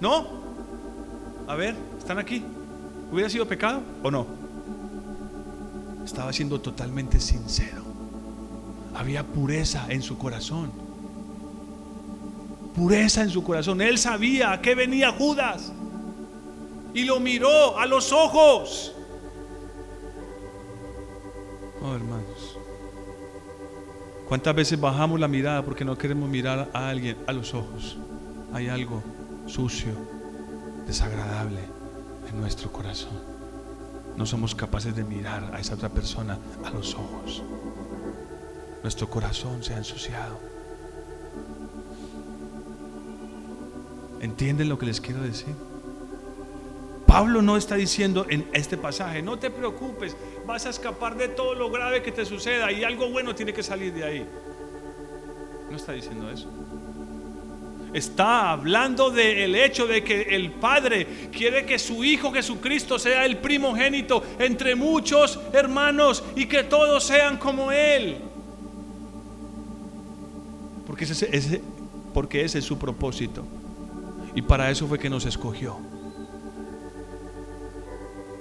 ¿no? A ver, ¿están aquí? ¿Hubiera sido pecado o no? Estaba siendo totalmente sincero. Había pureza en su corazón. Pureza en su corazón. Él sabía a qué venía Judas. Y lo miró a los ojos. Oh, hermanos. ¿Cuántas veces bajamos la mirada porque no queremos mirar a alguien a los ojos? Hay algo sucio, desagradable en nuestro corazón. No somos capaces de mirar a esa otra persona a los ojos nuestro corazón se ha ensuciado. ¿Entienden lo que les quiero decir? Pablo no está diciendo en este pasaje, no te preocupes, vas a escapar de todo lo grave que te suceda y algo bueno tiene que salir de ahí. No está diciendo eso. Está hablando del hecho de que el Padre quiere que su Hijo Jesucristo sea el primogénito entre muchos hermanos y que todos sean como Él. Porque ese, porque ese es su propósito. Y para eso fue que nos escogió.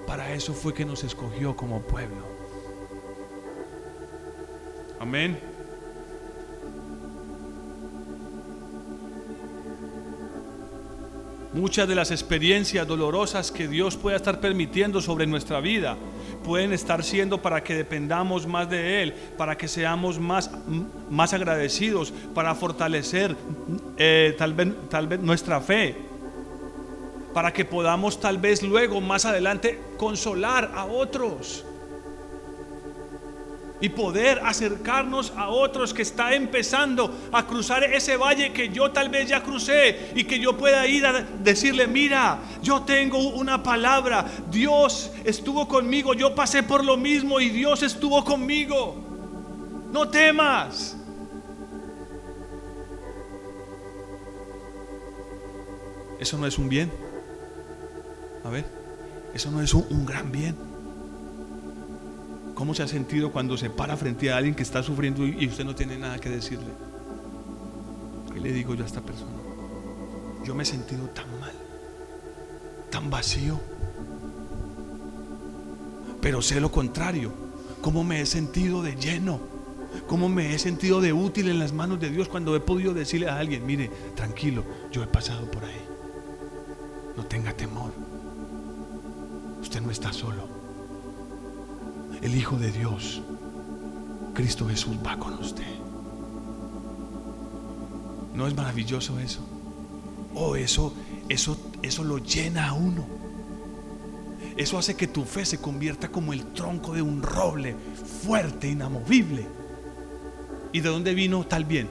Para eso fue que nos escogió como pueblo. Amén. Muchas de las experiencias dolorosas que Dios pueda estar permitiendo sobre nuestra vida pueden estar siendo para que dependamos más de Él, para que seamos más, más agradecidos, para fortalecer eh, tal, vez, tal vez nuestra fe, para que podamos tal vez luego, más adelante, consolar a otros y poder acercarnos a otros que está empezando a cruzar ese valle que yo tal vez ya crucé y que yo pueda ir a decirle, mira, yo tengo una palabra, Dios estuvo conmigo, yo pasé por lo mismo y Dios estuvo conmigo. No temas. Eso no es un bien. A ver, eso no es un, un gran bien. ¿Cómo se ha sentido cuando se para frente a alguien que está sufriendo y usted no tiene nada que decirle? ¿Qué le digo yo a esta persona? Yo me he sentido tan mal, tan vacío. Pero sé lo contrario, cómo me he sentido de lleno, cómo me he sentido de útil en las manos de Dios cuando he podido decirle a alguien, mire, tranquilo, yo he pasado por ahí. No tenga temor. Usted no está solo el Hijo de Dios, Cristo Jesús, va con usted. ¿No es maravilloso eso? Oh, eso, eso, eso lo llena a uno. Eso hace que tu fe se convierta como el tronco de un roble fuerte, inamovible. ¿Y de dónde vino tal bien?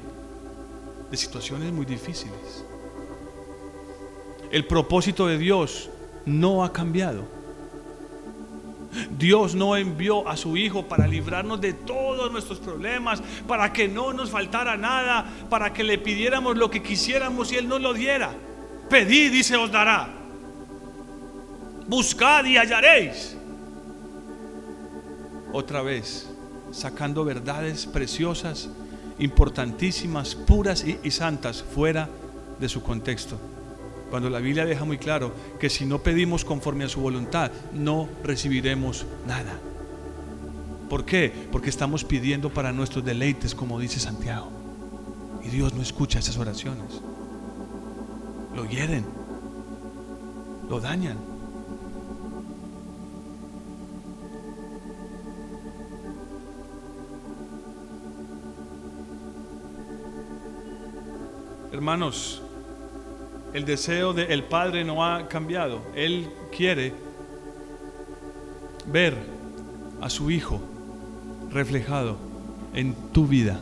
De situaciones muy difíciles. El propósito de Dios no ha cambiado. Dios no envió a su Hijo para librarnos de todos nuestros problemas, para que no nos faltara nada, para que le pidiéramos lo que quisiéramos y Él nos lo diera. Pedid y se os dará. Buscad y hallaréis. Otra vez, sacando verdades preciosas, importantísimas, puras y, y santas fuera de su contexto. Cuando la Biblia deja muy claro que si no pedimos conforme a su voluntad, no recibiremos nada. ¿Por qué? Porque estamos pidiendo para nuestros deleites, como dice Santiago. Y Dios no escucha esas oraciones. Lo hieren, lo dañan. Hermanos, el deseo del Padre no ha cambiado. Él quiere ver a su Hijo reflejado en tu vida.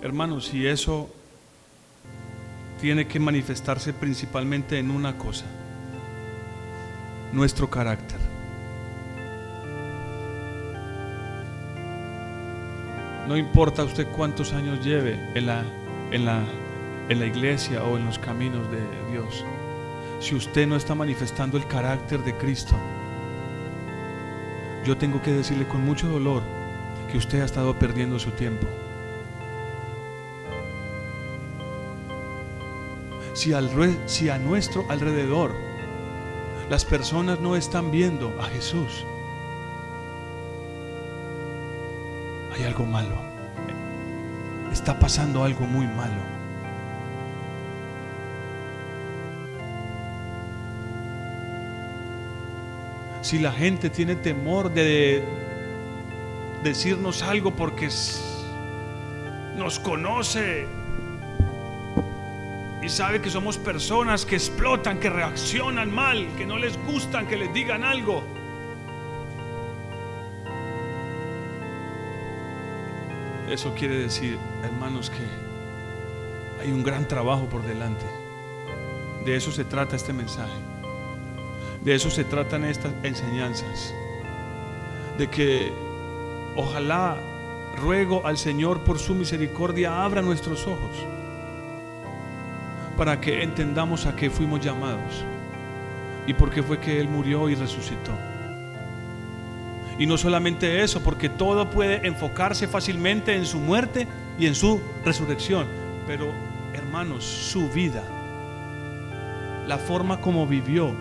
Hermanos, y eso tiene que manifestarse principalmente en una cosa, nuestro carácter. No importa usted cuántos años lleve en la, en la, en la iglesia o en los caminos de Dios. Si usted no está manifestando el carácter de Cristo, yo tengo que decirle con mucho dolor que usted ha estado perdiendo su tiempo. Si, al, si a nuestro alrededor las personas no están viendo a Jesús, hay algo malo. Está pasando algo muy malo. Si la gente tiene temor de decirnos algo porque nos conoce y sabe que somos personas que explotan, que reaccionan mal, que no les gustan que les digan algo. Eso quiere decir, hermanos, que hay un gran trabajo por delante. De eso se trata este mensaje. De eso se tratan estas enseñanzas. De que ojalá ruego al Señor por su misericordia abra nuestros ojos para que entendamos a qué fuimos llamados y por qué fue que Él murió y resucitó. Y no solamente eso, porque todo puede enfocarse fácilmente en su muerte y en su resurrección, pero hermanos, su vida, la forma como vivió,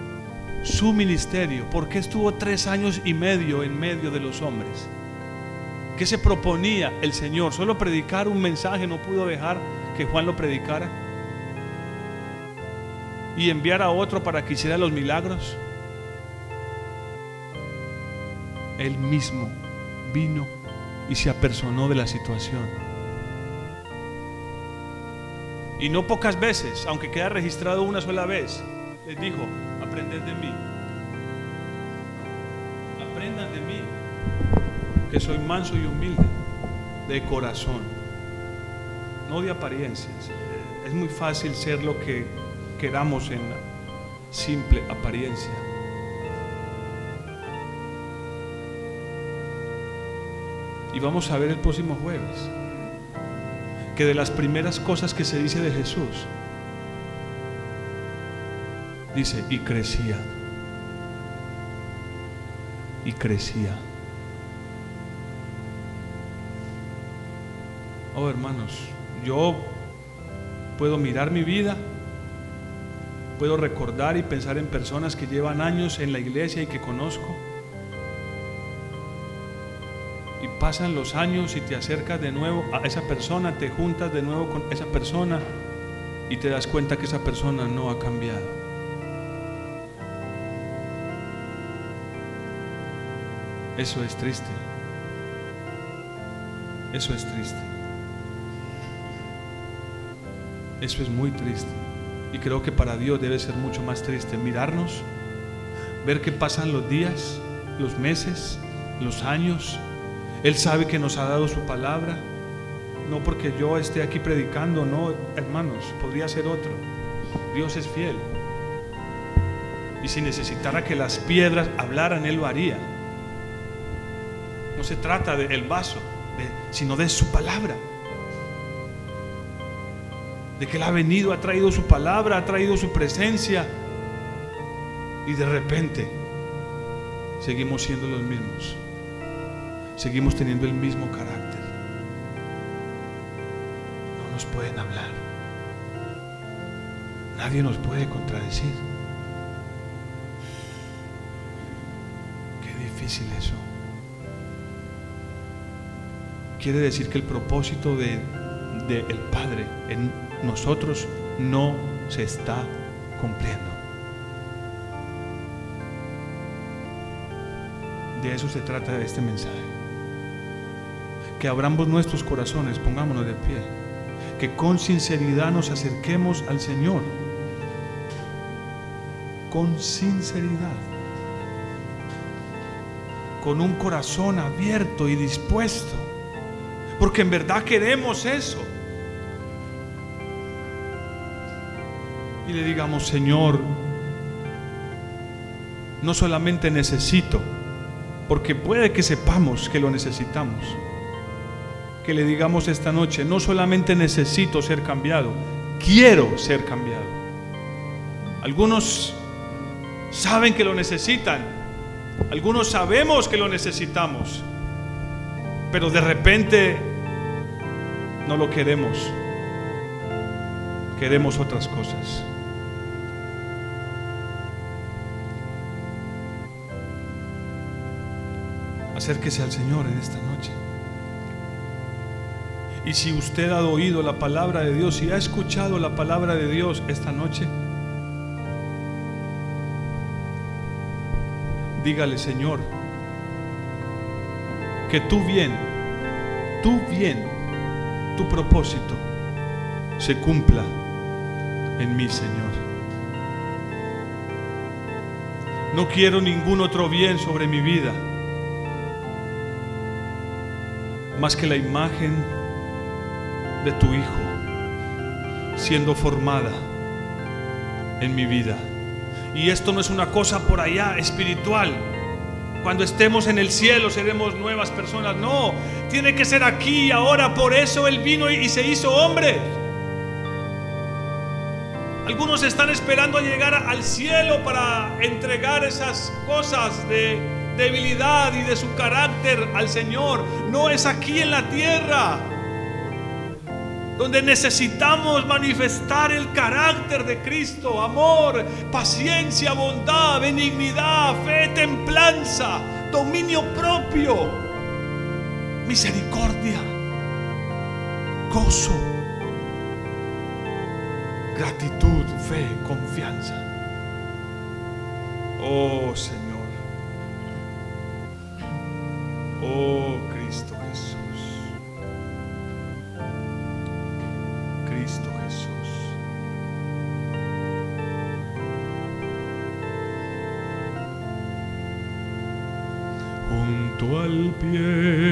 su ministerio, porque estuvo tres años y medio en medio de los hombres. ¿Qué se proponía el Señor? Solo predicar un mensaje, no pudo dejar que Juan lo predicara y enviar a otro para que hiciera los milagros. Él mismo vino y se apersonó de la situación. Y no pocas veces, aunque queda registrado una sola vez, les dijo, aprended de mí. Aprendan de mí, que soy manso y humilde de corazón, no de apariencias. Es muy fácil ser lo que queramos en simple apariencia. Y vamos a ver el próximo jueves que de las primeras cosas que se dice de Jesús, dice, y crecía, y crecía. Oh hermanos, yo puedo mirar mi vida, puedo recordar y pensar en personas que llevan años en la iglesia y que conozco, pasan los años y te acercas de nuevo a esa persona, te juntas de nuevo con esa persona y te das cuenta que esa persona no ha cambiado. Eso es triste. Eso es triste. Eso es muy triste. Y creo que para Dios debe ser mucho más triste mirarnos, ver que pasan los días, los meses, los años, él sabe que nos ha dado su palabra. No porque yo esté aquí predicando, no, hermanos, podría ser otro. Dios es fiel. Y si necesitara que las piedras hablaran, Él lo haría. No se trata del vaso, sino de su palabra. De que Él ha venido, ha traído su palabra, ha traído su presencia. Y de repente seguimos siendo los mismos seguimos teniendo el mismo carácter. No nos pueden hablar. Nadie nos puede contradecir. Qué difícil eso. Quiere decir que el propósito de, el Padre en nosotros no se está cumpliendo. De eso se trata este mensaje que abramos nuestros corazones, pongámonos de pie, que con sinceridad nos acerquemos al Señor, con sinceridad, con un corazón abierto y dispuesto, porque en verdad queremos eso. Y le digamos, Señor, no solamente necesito, porque puede que sepamos que lo necesitamos, que le digamos esta noche, no solamente necesito ser cambiado, quiero ser cambiado. Algunos saben que lo necesitan, algunos sabemos que lo necesitamos, pero de repente no lo queremos, queremos otras cosas. Acérquese al Señor en esta noche. Y si usted ha oído la palabra de Dios, y ha escuchado la palabra de Dios esta noche, dígale, Señor, que tu bien, tu bien, tu propósito se cumpla en mí, Señor. No quiero ningún otro bien sobre mi vida, más que la imagen de tu Hijo siendo formada en mi vida. Y esto no es una cosa por allá espiritual. Cuando estemos en el cielo seremos nuevas personas. No, tiene que ser aquí y ahora. Por eso Él vino y se hizo hombre. Algunos están esperando llegar al cielo para entregar esas cosas de debilidad y de su carácter al Señor. No es aquí en la tierra donde necesitamos manifestar el carácter de Cristo, amor, paciencia, bondad, benignidad, fe, templanza, dominio propio, misericordia, gozo, gratitud, fe, confianza. Oh Señor. Oh al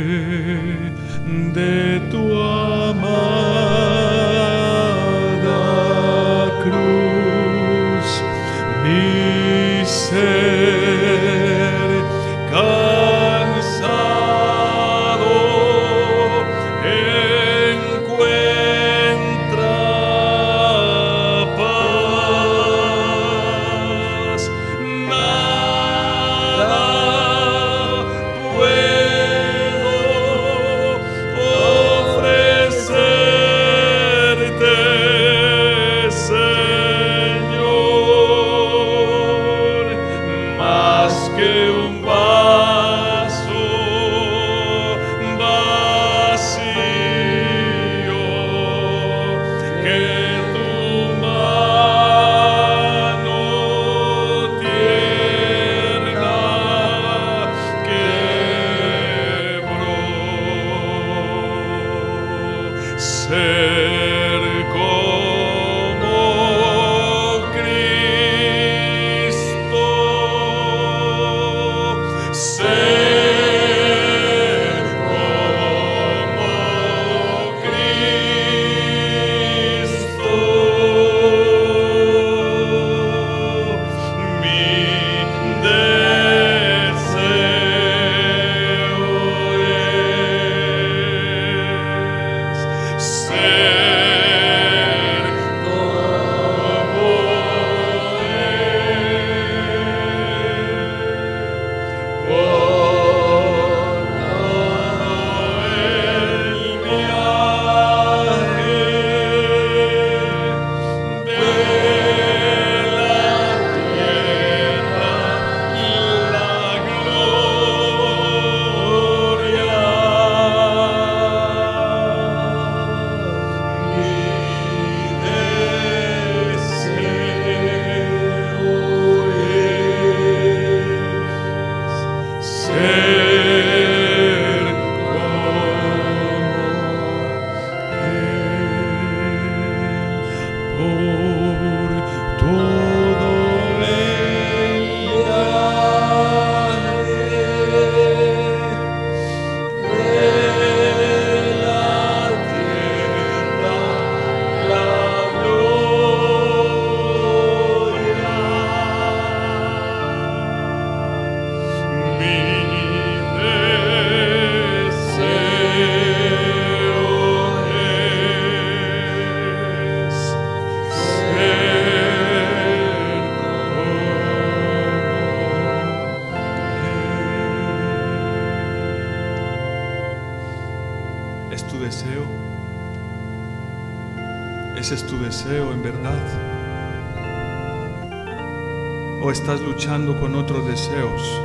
luchando con otros deseos?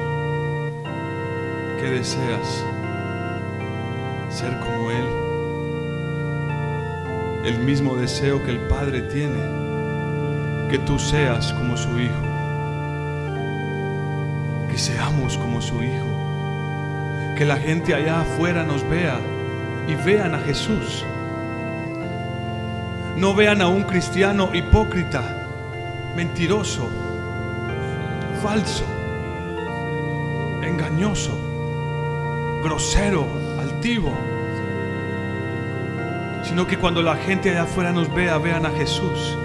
¿Qué deseas? Ser como Él. El mismo deseo que el Padre tiene, que tú seas como su Hijo. Que seamos como su Hijo. Que la gente allá afuera nos vea y vean a Jesús. No vean a un cristiano hipócrita, mentiroso, falso, engañoso, grosero, altivo. Sino que cuando la gente allá afuera nos vea, vean a Jesús.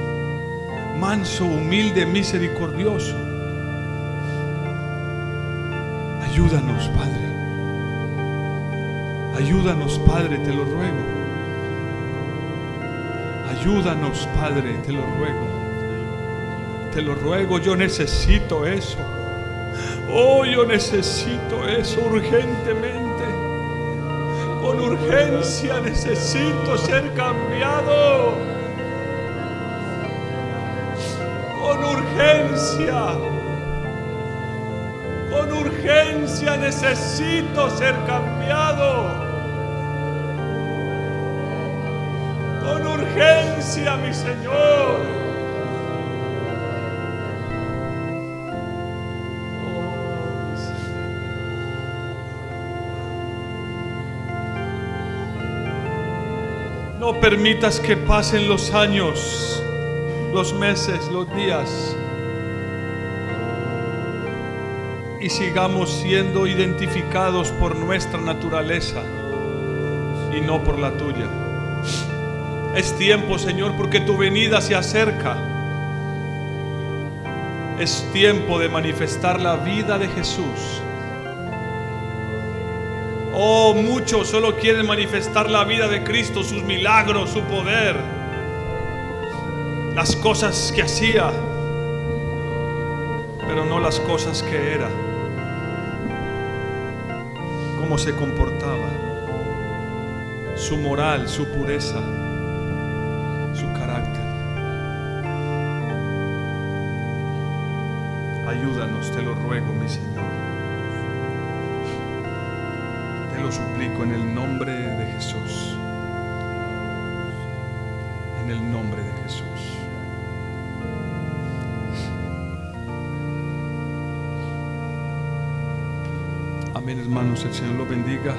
manso, humilde, misericordioso. Ayúdanos, Padre. Ayúdanos, Padre, te lo ruego. Ayúdanos, Padre, te lo ruego. Te lo ruego, yo necesito eso. Oh, yo necesito eso urgentemente. Con urgencia necesito ser cambiado. Con urgencia. Con urgencia necesito ser cambiado. Con urgencia, mi Señor. Permitas que pasen los años, los meses, los días y sigamos siendo identificados por nuestra naturaleza y no por la tuya. Es tiempo, Señor, porque tu venida se acerca. Es tiempo de manifestar la vida de Jesús. Oh, muchos solo quieren manifestar la vida de Cristo, sus milagros, su poder, las cosas que hacía, pero no las cosas que era, cómo se comportaba, su moral, su pureza, su carácter. Ayúdanos, te lo ruego, mi Señor. Lo suplico en el nombre de Jesús. En el nombre de Jesús. Amén, hermanos. El Señor los bendiga.